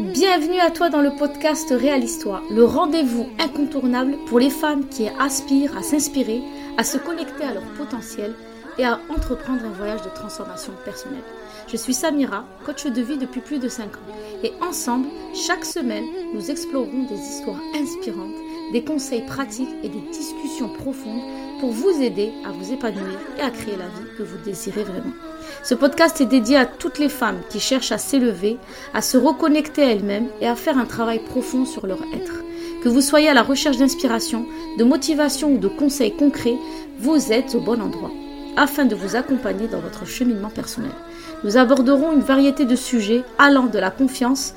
Bienvenue à toi dans le podcast Réal Histoire, le rendez-vous incontournable pour les femmes qui aspirent à s'inspirer, à se connecter à leur potentiel et à entreprendre un voyage de transformation personnelle. Je suis Samira, coach de vie depuis plus de 5 ans. Et ensemble, chaque semaine, nous explorerons des histoires inspirantes, des conseils pratiques et des discussions profondes pour vous aider à vous épanouir et à créer la vie que vous désirez vraiment. Ce podcast est dédié à toutes les femmes qui cherchent à s'élever, à se reconnecter à elles-mêmes et à faire un travail profond sur leur être. Que vous soyez à la recherche d'inspiration, de motivation ou de conseils concrets, vous êtes au bon endroit afin de vous accompagner dans votre cheminement personnel. Nous aborderons une variété de sujets allant de la confiance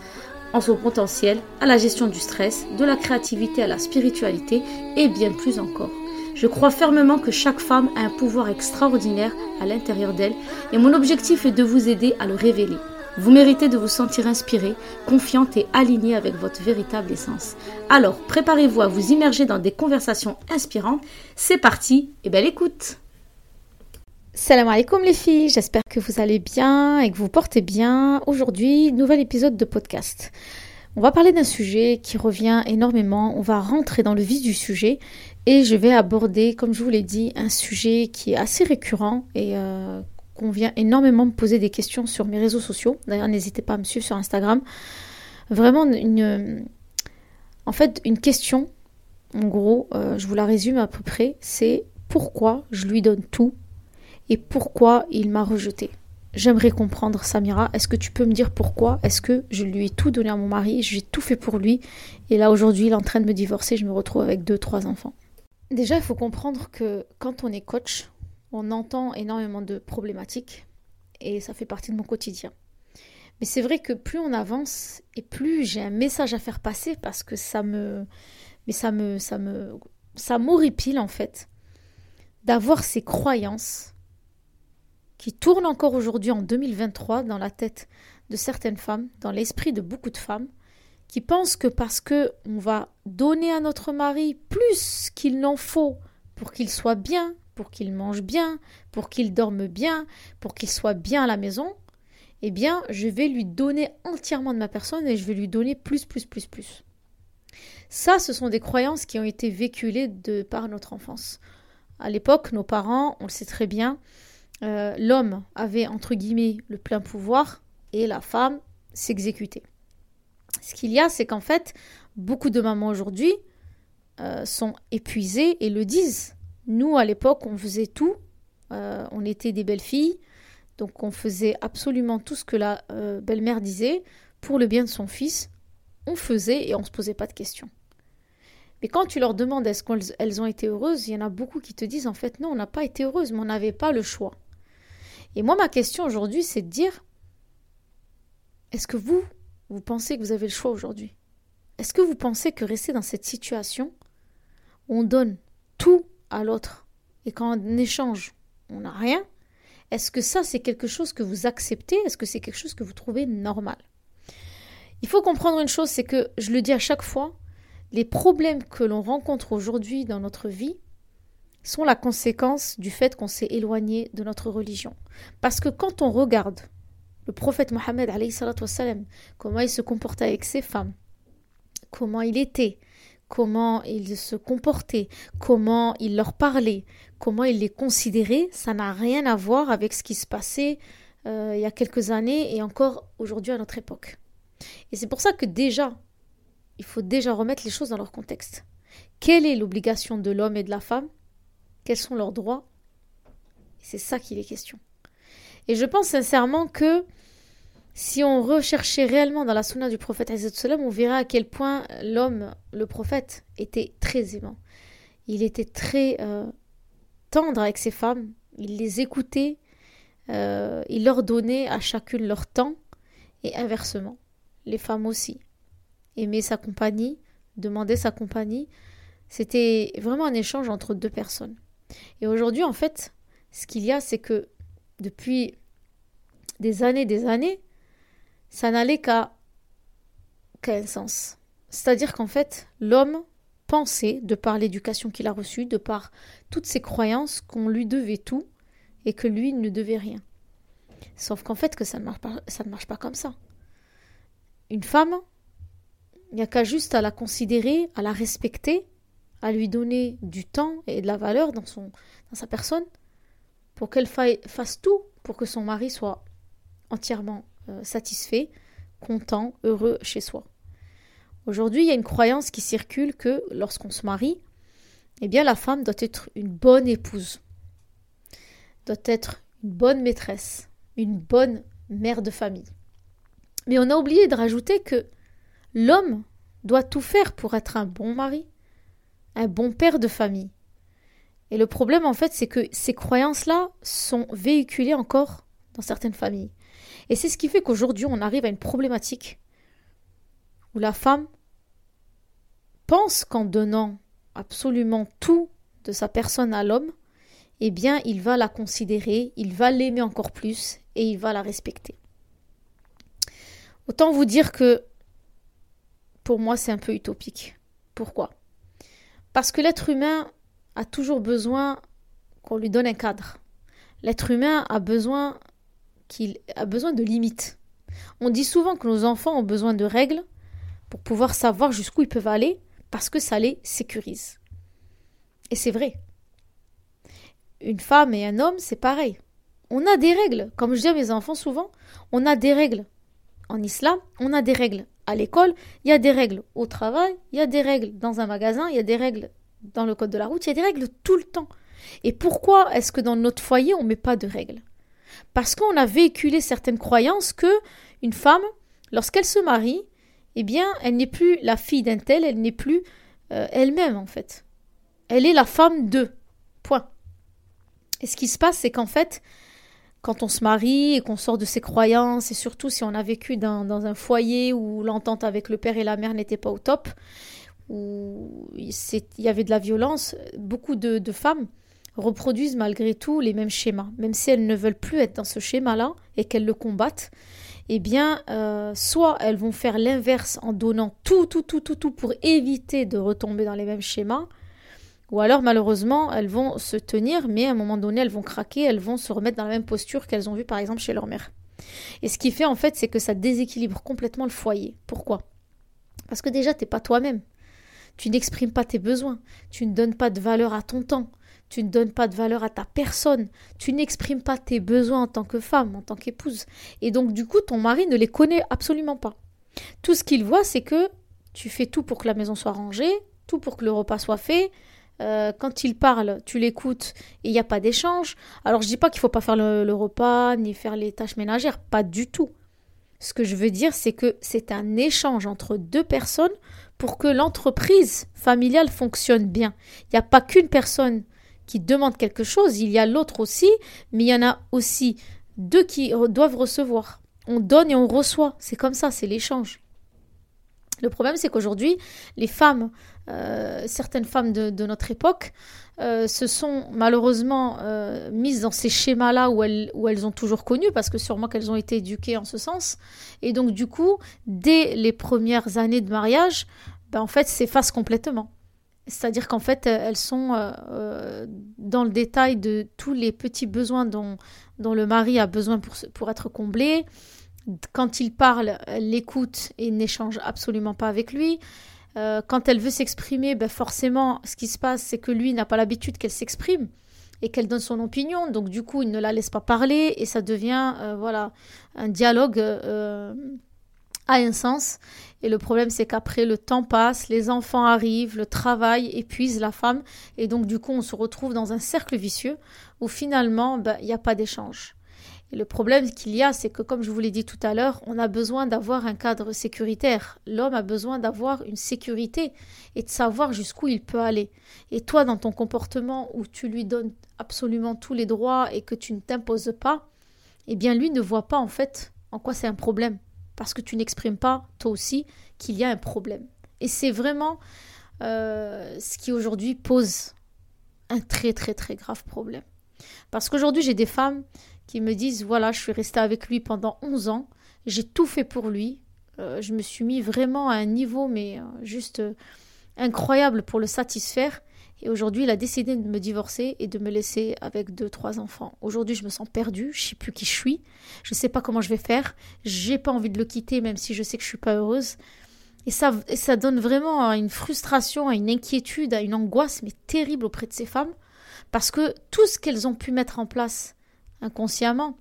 en son potentiel à la gestion du stress, de la créativité à la spiritualité et bien plus encore. Je crois fermement que chaque femme a un pouvoir extraordinaire à l'intérieur d'elle et mon objectif est de vous aider à le révéler. Vous méritez de vous sentir inspirée, confiante et alignée avec votre véritable essence. Alors, préparez-vous à vous immerger dans des conversations inspirantes. C'est parti et belle écoute Salam alaikum les filles, j'espère que vous allez bien et que vous portez bien. Aujourd'hui, nouvel épisode de podcast. On va parler d'un sujet qui revient énormément, on va rentrer dans le vif du sujet et je vais aborder, comme je vous l'ai dit, un sujet qui est assez récurrent et euh, qu'on vient énormément me poser des questions sur mes réseaux sociaux. D'ailleurs, n'hésitez pas à me suivre sur Instagram. Vraiment en fait, une question, en gros, euh, je vous la résume à peu près, c'est pourquoi je lui donne tout et pourquoi il m'a rejeté. J'aimerais comprendre, Samira. Est-ce que tu peux me dire pourquoi Est-ce que je lui ai tout donné à mon mari J'ai tout fait pour lui. Et là, aujourd'hui, il est en train de me divorcer. Je me retrouve avec deux, trois enfants? Déjà, il faut comprendre que quand on est coach, on entend énormément de problématiques et ça fait partie de mon quotidien. Mais c'est vrai que plus on avance et plus j'ai un message à faire passer parce que ça me mais ça me ça me ça m'horripile en fait d'avoir ces croyances qui tournent encore aujourd'hui en 2023 dans la tête de certaines femmes, dans l'esprit de beaucoup de femmes qui pensent que parce que on va donner à notre mari plus qu'il n'en faut pour qu'il soit bien, pour qu'il mange bien, pour qu'il dorme bien, pour qu'il soit bien à la maison, eh bien, je vais lui donner entièrement de ma personne et je vais lui donner plus, plus, plus, plus. Ça, ce sont des croyances qui ont été véhiculées de par notre enfance. À l'époque, nos parents, on le sait très bien, euh, l'homme avait entre guillemets le plein pouvoir et la femme s'exécutait. Ce qu'il y a, c'est qu'en fait, beaucoup de mamans aujourd'hui euh, sont épuisées et le disent. Nous, à l'époque, on faisait tout. Euh, on était des belles filles. Donc, on faisait absolument tout ce que la belle-mère disait pour le bien de son fils. On faisait et on ne se posait pas de questions. Mais quand tu leur demandes est-ce qu'elles ont été heureuses, il y en a beaucoup qui te disent en fait non, on n'a pas été heureuses, mais on n'avait pas le choix. Et moi, ma question aujourd'hui, c'est de dire est-ce que vous, vous pensez que vous avez le choix aujourd'hui? Est-ce que vous pensez que rester dans cette situation, on donne tout à l'autre et qu'en échange, on n'a rien? Est-ce que ça, c'est quelque chose que vous acceptez? Est-ce que c'est quelque chose que vous trouvez normal? Il faut comprendre une chose, c'est que, je le dis à chaque fois, les problèmes que l'on rencontre aujourd'hui dans notre vie sont la conséquence du fait qu'on s'est éloigné de notre religion. Parce que quand on regarde le prophète Mohammed, comment il se comportait avec ses femmes, comment il était, comment il se comportait, comment il leur parlait, comment il les considérait, ça n'a rien à voir avec ce qui se passait euh, il y a quelques années et encore aujourd'hui à notre époque. Et c'est pour ça que déjà, il faut déjà remettre les choses dans leur contexte. Quelle est l'obligation de l'homme et de la femme Quels sont leurs droits C'est ça qu'il est question. Et je pense sincèrement que si on recherchait réellement dans la sunna du prophète, on verrait à quel point l'homme, le prophète, était très aimant. Il était très euh, tendre avec ses femmes, il les écoutait, euh, il leur donnait à chacune leur temps, et inversement, les femmes aussi. Aimer sa compagnie, demander sa compagnie, c'était vraiment un échange entre deux personnes. Et aujourd'hui, en fait, ce qu'il y a, c'est que depuis des années, des années, ça n'allait qu'à un sens. C'est-à-dire qu'en fait, l'homme pensait, de par l'éducation qu'il a reçue, de par toutes ses croyances, qu'on lui devait tout et que lui ne devait rien. Sauf qu'en fait, que ça ne marche pas, ça ne marche pas comme ça. une femme, il n'y a qu'à juste à la considérer, à la respecter, à lui donner du temps et de la valeur dans, sa personne, pour qu'elle fasse tout pour que son mari soit entièrement euh, satisfait, content, heureux chez soi. Aujourd'hui, il y a une croyance qui circule que lorsqu'on se marie, eh bien la femme doit être une bonne épouse, doit être une bonne maîtresse, une bonne mère de famille. Mais on a oublié de rajouter que l'homme doit tout faire pour être un bon mari, un bon père de famille. Et le problème, en fait, c'est que ces croyances-là sont véhiculées encore dans certaines familles. Et c'est ce qui fait qu'aujourd'hui, on arrive à une problématique où la femme pense qu'en donnant absolument tout de sa personne à l'homme, eh bien, il va la considérer, il va l'aimer encore plus et il va la respecter. Autant vous dire que pour moi, c'est un peu utopique. Pourquoi? Parce que l'être humain a toujours besoin qu'on lui donne un cadre. L'être humain a besoin qu'il a besoin de limites. On dit souvent que nos enfants ont besoin de règles pour pouvoir savoir jusqu'où ils peuvent aller parce que ça les sécurise. Et c'est vrai. Une femme et un homme, c'est pareil. On a des règles. Comme je dis à mes enfants souvent, on a des règles. En islam, on a des règles. À l'école, il y a des règles. Au travail, il y a des règles. Dans un magasin, il y a des règles. Dans le code de la route, il y a des règles tout le temps. Et pourquoi est-ce que dans notre foyer, on ne met pas de règles? Parce qu'on a véhiculé certaines croyances que une femme, lorsqu'elle se marie, eh bien, elle n'est plus la fille d'un tel, elle n'est plus euh, elle-même en fait. Elle est la femme de. Point. Et ce qui se passe, c'est qu'en fait, quand on se marie et qu'on sort de ses croyances, et surtout si on a vécu dans, un foyer où l'entente avec le père et la mère n'était pas au top, où il y avait de la violence, beaucoup de, femmes reproduisent malgré tout les mêmes schémas, même si elles ne veulent plus être dans ce schéma-là et qu'elles le combattent eh bien, euh, soit elles vont faire l'inverse en donnant tout, tout, tout, tout, tout pour éviter de retomber dans les mêmes schémas, ou alors malheureusement, elles vont se tenir, mais à un moment donné, elles vont craquer, elles vont se remettre dans la même posture qu'elles ont vue par exemple chez leur mère. Et ce qui fait en fait, c'est que ça déséquilibre complètement le foyer. Pourquoi? Parce que déjà, tu n'es pas toi-même. Tu n'exprimes pas tes besoins, tu ne donnes pas de valeur à ton temps, tu ne donnes pas de valeur à ta personne, tu n'exprimes pas tes besoins en tant que femme, en tant qu'épouse. Et donc du coup, ton mari ne les connaît absolument pas. Tout ce qu'il voit, c'est que tu fais tout pour que la maison soit rangée, tout pour que le repas soit fait. Euh, quand il parle, tu l'écoutes et il n'y a pas d'échange. Alors je dis pas qu'il faut pas faire le repas ni faire les tâches ménagères, pas du tout. Ce que je veux dire, c'est que c'est un échange entre deux personnes pour que l'entreprise familiale fonctionne bien. Il n'y a pas qu'une personne qui demande quelque chose, il y a l'autre aussi, mais il y en a aussi deux qui doivent recevoir. On donne et on reçoit. C'est comme ça, c'est l'échange. Le problème, c'est qu'aujourd'hui, les femmes, euh, certaines femmes de, notre époque, euh, se sont malheureusement euh, mises dans ces schémas-là où elles, où elles ont toujours connu, parce que sûrement qu'elles ont été éduquées en ce sens. Et donc, du coup, dès les premières années de mariage, ben, en fait, s'effacent complètement. C'est-à-dire qu'en fait, elles sont dans le détail de tous les petits besoins dont, dont le mari a besoin pour, pour être comblé. Quand il parle, elle l'écoute et n'échange absolument pas avec lui. Euh, quand elle veut s'exprimer, ben forcément, ce qui se passe, c'est que lui n'a pas l'habitude qu'elle s'exprime et qu'elle donne son opinion. Donc du coup, il ne la laisse pas parler et ça devient voilà un dialogue a un sens. Et le problème, c'est qu'après, le temps passe, les enfants arrivent, le travail épuise la femme. Et donc, du coup, on se retrouve dans un cercle vicieux où finalement, ben, il n'y a pas d'échange. Le problème qu'il y a, c'est que, comme je vous l'ai dit tout à l'heure, on a besoin d'avoir un cadre sécuritaire. L'homme a besoin d'avoir une sécurité et de savoir jusqu'où il peut aller. Et toi, dans ton comportement où tu lui donnes absolument tous les droits et que tu ne t'imposes pas, eh bien, lui ne voit pas en fait en quoi c'est un problème parce que tu n'exprimes pas, toi aussi, qu'il y a un problème. Et c'est vraiment euh, ce qui aujourd'hui pose un très très très grave problème. Parce qu'aujourd'hui, j'ai des femmes qui me disent, voilà, je suis restée avec lui pendant 11 ans, j'ai tout fait pour lui, euh, je me suis mis vraiment à un niveau, mais euh, juste incroyable pour le satisfaire. Et aujourd'hui, il a décidé de me divorcer et de me laisser avec deux, trois enfants. Aujourd'hui, je me sens perdue, je sais plus qui je suis, je sais pas comment je vais faire, j'ai pas envie de le quitter, même si je sais que je suis pas heureuse. Et ça, et ça donne vraiment une frustration, une inquiétude, une angoisse, mais terrible auprès de ces femmes, parce que tout ce qu'elles ont pu mettre en place inconsciemment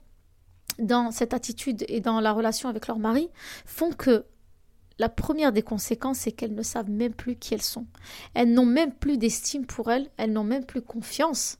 dans cette attitude et dans la relation avec leur mari font que la première des conséquences, c'est qu'elles ne savent même plus qui elles sont. Elles n'ont même plus d'estime pour elles, elles n'ont même plus confiance.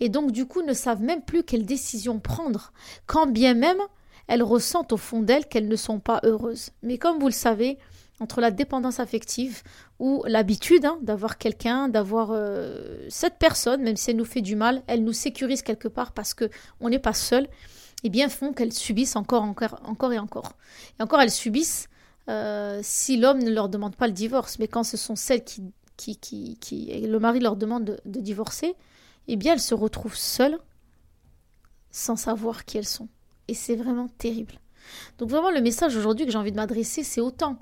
Et donc, du coup, ne savent même plus quelle décision prendre, quand bien même elles ressentent au fond d'elles qu'elles ne sont pas heureuses. Mais comme vous le savez, entre la dépendance affective ou l'habitude hein, d'avoir quelqu'un, d'avoir euh, cette personne, même si elle nous fait du mal, elle nous sécurise quelque part parce que on n'est pas seul, et eh bien font qu'elles subissent encore, encore, encore et encore. Et encore, elles subissent euh, si l'homme ne leur demande pas le divorce. Mais quand ce sont celles qui, qui, qui, qui le mari leur demande de, de divorcer, eh bien elles se retrouvent seules sans savoir qui elles sont. Et c'est vraiment terrible. Donc vraiment le message aujourd'hui que j'ai envie de m'adresser, c'est autant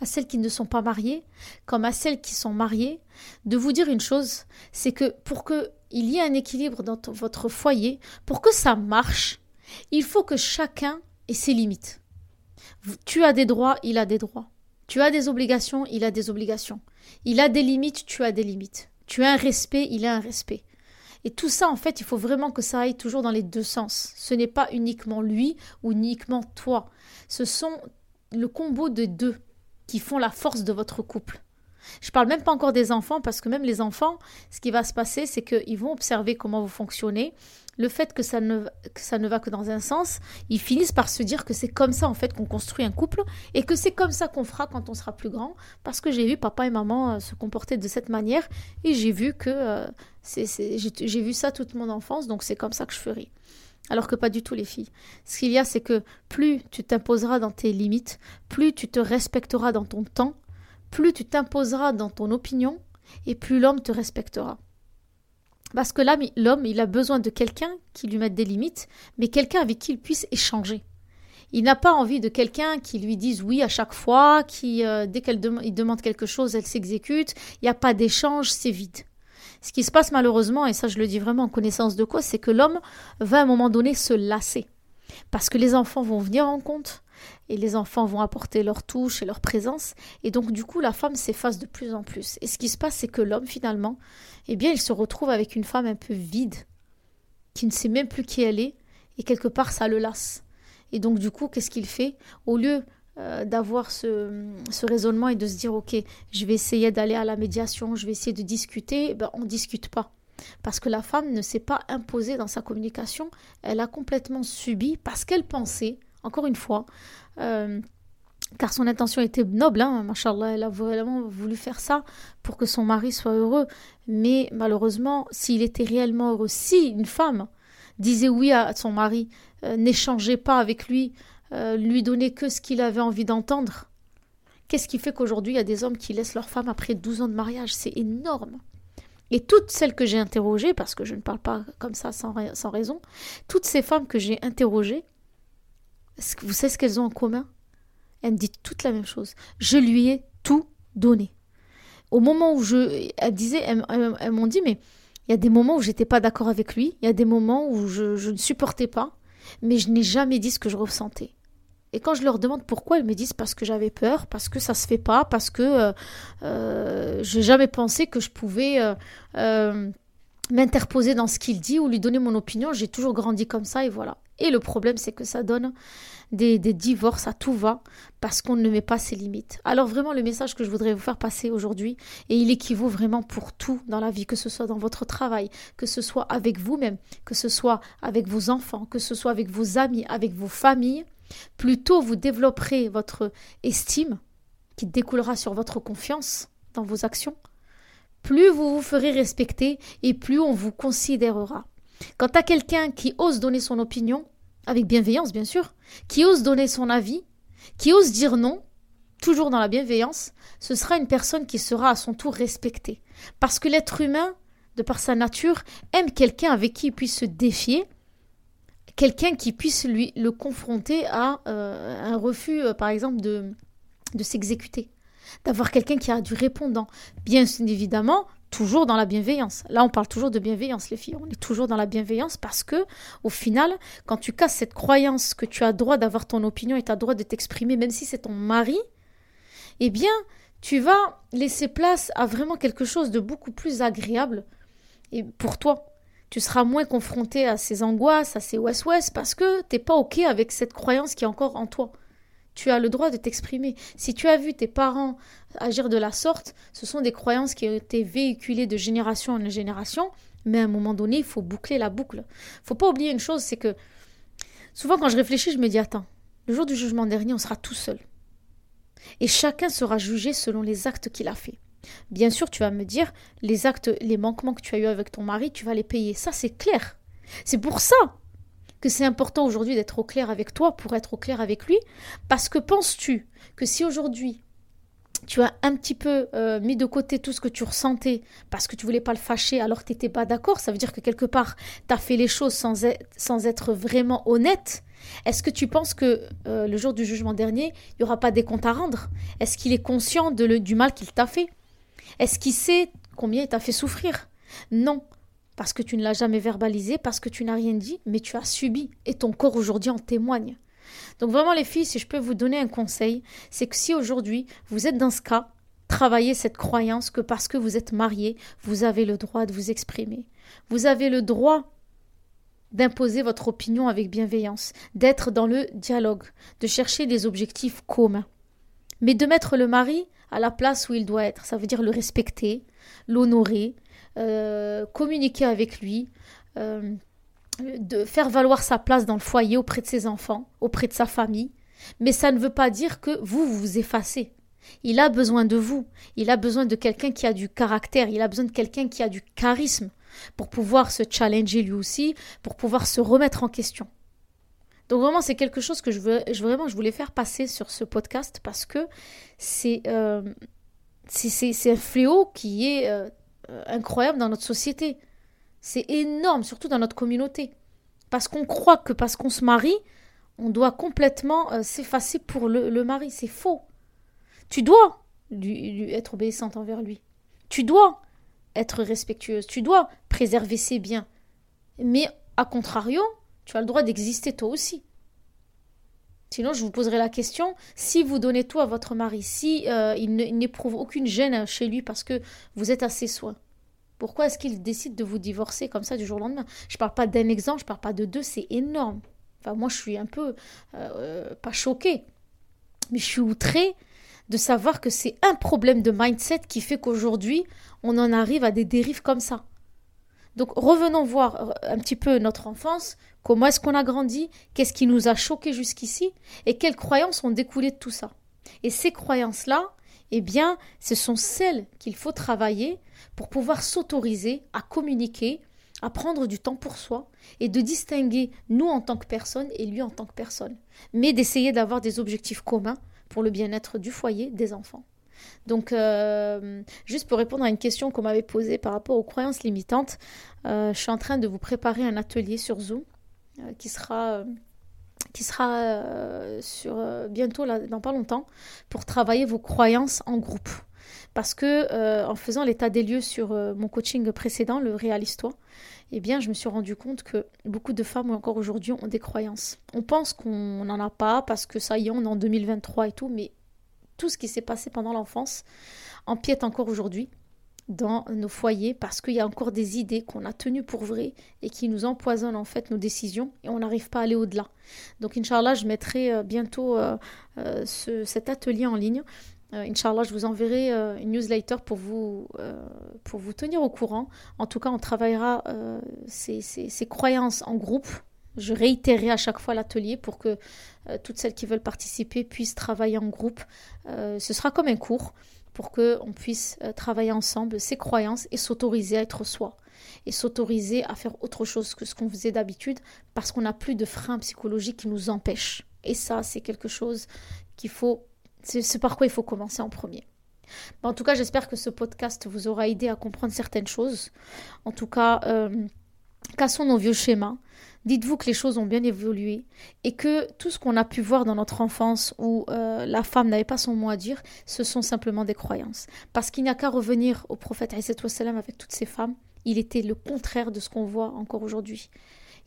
à celles qui ne sont pas mariées comme à celles qui sont mariées, de vous dire une chose, c'est que pour qu'il y ait un équilibre dans votre foyer, pour que ça marche, il faut que chacun ait ses limites. Tu as des droits, il a des droits. Tu as des obligations, il a des obligations. Il a des limites, tu as des limites. Tu as un respect, il a un respect. Et tout ça, en fait, il faut vraiment que ça aille toujours dans les deux sens. Ce n'est pas uniquement lui ou uniquement toi. Ce sont le combo de deux qui font la force de votre couple. Je parle même pas encore des enfants parce que même les enfants, ce qui va se passer, c'est qu'ils vont observer comment vous fonctionnez. Le fait que ça, ne, ça ne va que dans un sens, ils finissent par se dire que c'est comme ça en fait qu'on construit un couple et que c'est comme ça qu'on fera quand on sera plus grand. Parce que j'ai vu papa et maman euh, se comporter de cette manière et j'ai vu que euh, j'ai vu ça toute mon enfance, donc c'est comme ça que je ferai. Alors que pas du tout les filles. Ce qu'il y a, c'est que plus tu t'imposeras dans tes limites, plus tu te respecteras dans ton temps, plus tu t'imposeras dans ton opinion, et plus l'homme te respectera. Parce que l'homme, il a besoin de quelqu'un qui lui mette des limites, mais quelqu'un avec qui il puisse échanger. Il n'a pas envie de quelqu'un qui lui dise oui à chaque fois, qui, euh, dès qu'elle demande quelque chose, elle s'exécute. Il n'y a pas d'échange, c'est vide. Ce qui se passe malheureusement, et ça je le dis vraiment en connaissance de cause, c'est que l'homme va à un moment donné se lasser. Parce que les enfants vont venir en compte, et les enfants vont apporter leur touche et leur présence, et donc du coup la femme s'efface de plus en plus. Et ce qui se passe, c'est que l'homme finalement, eh bien il se retrouve avec une femme un peu vide, qui ne sait même plus qui elle est, et quelque part ça le lasse. Et donc du coup, qu'est-ce qu'il fait? Au lieu euh, d'avoir ce, raisonnement et de se dire ok je vais essayer d'aller à la médiation je vais essayer de discuter ben, on ne discute pas parce que la femme ne s'est pas imposée dans sa communication elle a complètement subi parce qu'elle pensait encore une fois euh, car son intention était noble, hein, elle a vraiment voulu faire ça pour que son mari soit heureux. Mais malheureusement, s'il était réellement heureux, si une femme disait oui à son mari, euh, n'échangeait pas avec lui, euh, lui donner que ce qu'il avait envie d'entendre. Qu'est-ce qui fait qu'aujourd'hui il y a des hommes qui laissent leur femme après 12 ans de mariage? C'est énorme. Et toutes celles que j'ai interrogées, parce que je ne parle pas comme ça sans, raison, toutes ces femmes que j'ai interrogées, vous savez ce qu'elles ont en commun? Elles me disent toutes la même chose. Je lui ai tout donné. Au moment où je. Elles disaient, elles, m'ont dit, mais il y a des moments où j'étais pas d'accord avec lui, il y a des moments où je ne supportais pas, mais je n'ai jamais dit ce que je ressentais. Et quand je leur demande pourquoi, elles me disent parce que j'avais peur, parce que ça se fait pas, parce que euh, euh j'ai jamais pensé que je pouvais euh, euh, m'interposer dans ce qu'il dit ou lui donner mon opinion. J'ai toujours grandi comme ça et voilà. Et le problème, c'est que ça donne des, divorces à tout va parce qu'on ne met pas ses limites. Alors vraiment, le message que je voudrais vous faire passer aujourd'hui, et il équivaut vraiment pour tout dans la vie, que ce soit dans votre travail, que ce soit avec vous-même, que ce soit avec vos enfants, que ce soit avec vos amis, avec vos familles, plus tôt vous développerez votre estime, qui découlera sur votre confiance dans vos actions, plus vous vous ferez respecter et plus on vous considérera. Quant à quelqu'un qui ose donner son opinion, avec bienveillance bien sûr, qui ose donner son avis, qui ose dire non, toujours dans la bienveillance, ce sera une personne qui sera à son tour respectée. Parce que l'être humain, de par sa nature, aime quelqu'un avec qui il puisse se défier quelqu'un qui puisse lui le confronter à euh, un refus, euh, par exemple, de, s'exécuter. d'avoir quelqu'un qui a du répondant. Bien évidemment, toujours dans la bienveillance. Là, on parle toujours de bienveillance, les filles. On est toujours dans la bienveillance parce que, au final, quand tu casses cette croyance que tu as droit d'avoir ton opinion et tu as droit de t'exprimer, même si c'est ton mari, eh bien, tu vas laisser place à vraiment quelque chose de beaucoup plus agréable et pour toi. Tu seras moins confronté à ces angoisses, à ces ouest-ouest, parce que t'es pas OK avec cette croyance qui est encore en toi. Tu as le droit de t'exprimer. Si tu as vu tes parents agir de la sorte, ce sont des croyances qui ont été véhiculées de génération en génération, mais à un moment donné, il faut boucler la boucle. Faut pas oublier une chose, c'est que souvent quand je réfléchis, je me dis attends, le jour du jugement dernier, on sera tout seul et chacun sera jugé selon les actes qu'il a faits. Bien sûr, tu vas me dire, les actes, les manquements que tu as eu avec ton mari, tu vas les payer. Ça, c'est clair. C'est pour ça que c'est important aujourd'hui d'être au clair avec toi pour être au clair avec lui. Parce que penses-tu que si aujourd'hui tu as un petit peu euh, mis de côté tout ce que tu ressentais parce que tu voulais pas le fâcher alors que tu n'étais pas d'accord, ça veut dire que quelque part tu as fait les choses sans être vraiment honnête est-ce que tu penses que euh, le jour du jugement dernier, il n'y aura pas des comptes à rendre? Est-ce qu'il est conscient du mal qu'il t'a fait? Est-ce qu'il sait combien il t'a fait souffrir? Non, parce que tu ne l'as jamais verbalisé, parce que tu n'as rien dit, mais tu as subi, et ton corps aujourd'hui en témoigne. Donc vraiment les filles, si je peux vous donner un conseil, c'est que si aujourd'hui vous êtes dans ce cas, travaillez cette croyance que parce que vous êtes marié, vous avez le droit de vous exprimer. Vous avez le droit d'imposer votre opinion avec bienveillance, d'être dans le dialogue, de chercher des objectifs communs. Mais de mettre le mari à la place où il doit être, ça veut dire le respecter, l'honorer, euh, communiquer avec lui, euh, de faire valoir sa place dans le foyer auprès de ses enfants, auprès de sa famille. Mais ça ne veut pas dire que vous vous, vous effacez. Il a besoin de vous. Il a besoin de quelqu'un qui a du caractère. Il a besoin de quelqu'un qui a du charisme pour pouvoir se challenger lui aussi, pour pouvoir se remettre en question. Donc vraiment, c'est quelque chose que je, voulais faire passer sur ce podcast parce que c'est euh, un fléau qui est euh, incroyable dans notre société. C'est énorme, surtout dans notre communauté. Parce qu'on croit que parce qu'on se marie, on doit complètement euh, s'effacer pour le, mari. C'est faux. Tu dois être obéissante envers lui. Tu dois être respectueuse. Tu dois préserver ses biens. Mais, à contrario, tu as le droit d'exister toi aussi. Sinon, je vous poserai la question si vous donnez tout à votre mari, si euh, il n'éprouve aucune gêne chez lui parce que vous êtes à ses soins, pourquoi est-ce qu'il décide de vous divorcer comme ça du jour au lendemain? Je parle pas d'un exemple, je parle pas de deux, c'est énorme. Enfin, moi, je suis un peu euh, pas choquée, mais je suis outrée de savoir que c'est un problème de mindset qui fait qu'aujourd'hui, on en arrive à des dérives comme ça. Donc revenons voir euh, un petit peu notre enfance, comment est-ce qu'on a grandi, qu'est-ce qui nous a choqués jusqu'ici, et quelles croyances ont découlé de tout ça? Et ces croyances-là, eh bien, ce sont celles qu'il faut travailler pour pouvoir s'autoriser à communiquer, à prendre du temps pour soi et de distinguer nous en tant que personne et lui en tant que personne, mais d'essayer d'avoir des objectifs communs pour le bien-être du foyer des enfants. Donc, euh, juste pour répondre à une question qu'on m'avait posée par rapport aux croyances limitantes, euh, je suis en train de vous préparer un atelier sur Zoom euh, qui sera, qui sera sur, bientôt, là, dans pas longtemps, pour travailler vos croyances en groupe. Parce que en faisant l'état des lieux sur mon coaching précédent, le Réaliste-toi, eh bien, je me suis rendu compte que beaucoup de femmes encore aujourd'hui ont des croyances. On pense qu'on n'en a pas parce que ça y est, on est en 2023 et tout, mais tout ce qui s'est passé pendant l'enfance empiète encore aujourd'hui dans nos foyers parce qu'il y a encore des idées qu'on a tenues pour vraies et qui nous empoisonnent en fait nos décisions et on n'arrive pas à aller au-delà. Donc Inch'Allah, je mettrai euh, bientôt euh, euh, cet atelier en ligne. Inch'Allah, je vous enverrai une newsletter pour vous, tenir au courant. En tout cas, on travaillera ces croyances en groupe je réitérerai à chaque fois l'atelier pour que euh, toutes celles qui veulent participer puissent travailler en groupe. Euh, ce sera comme un cours pour qu'on puisse euh, travailler ensemble ses croyances et s'autoriser à être soi et s'autoriser à faire autre chose que ce qu'on faisait d'habitude parce qu'on n'a plus de freins psychologiques qui nous empêchent. Et ça, c'est quelque chose qu'il faut, c'est par quoi il faut commencer en premier. en tout cas, j'espère que ce podcast vous aura aidé à comprendre certaines choses. En tout cas, cassons nos vieux schémas, dites-vous que les choses ont bien évolué et que tout ce qu'on a pu voir dans notre enfance où euh, la femme n'avait pas son mot à dire, ce sont simplement des croyances. Parce qu'il n'y a qu'à revenir au prophète avec toutes ces femmes, il était le contraire de ce qu'on voit encore aujourd'hui.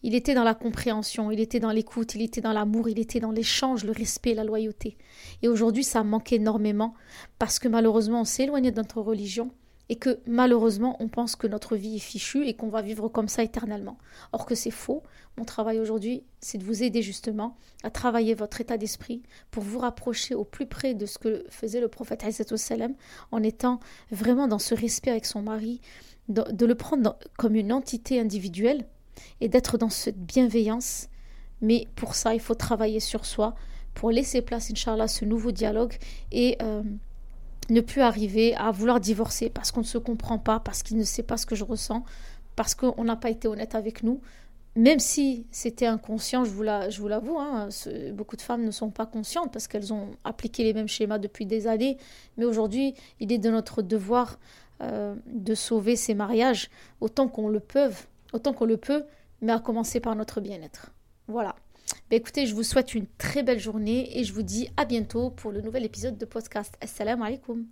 Il était dans la compréhension, il était dans l'écoute, il était dans l'amour, il était dans l'échange, le respect, la loyauté. Et aujourd'hui, ça manque énormément parce que malheureusement, on s'est éloigné de notre religion et que malheureusement on pense que notre vie est fichue et qu'on va vivre comme ça éternellement. Or que c'est faux. Mon travail aujourd'hui, c'est de vous aider justement à travailler votre état d'esprit pour vous rapprocher au plus près de ce que faisait le prophète sallam en étant vraiment dans ce respect avec son mari, de, le prendre comme une entité individuelle et d'être dans cette bienveillance. Mais pour ça, il faut travailler sur soi pour laisser place, Inch'Allah, à ce nouveau dialogue et euh, ne plus arriver à vouloir divorcer parce qu'on ne se comprend pas, parce qu'il ne sait pas ce que je ressens, parce qu'on n'a pas été honnête avec nous. Même si c'était inconscient, je vous l'avoue, hein, beaucoup de femmes ne sont pas conscientes parce qu'elles ont appliqué les mêmes schémas depuis des années. Mais aujourd'hui, il est de notre devoir euh, de sauver ces mariages autant qu'on le peut, autant qu'on le peut, mais à commencer par notre bien-être. Voilà. Ben écoutez, je vous souhaite une très belle journée et je vous dis à bientôt pour le nouvel épisode de podcast. Assalamu alaikum.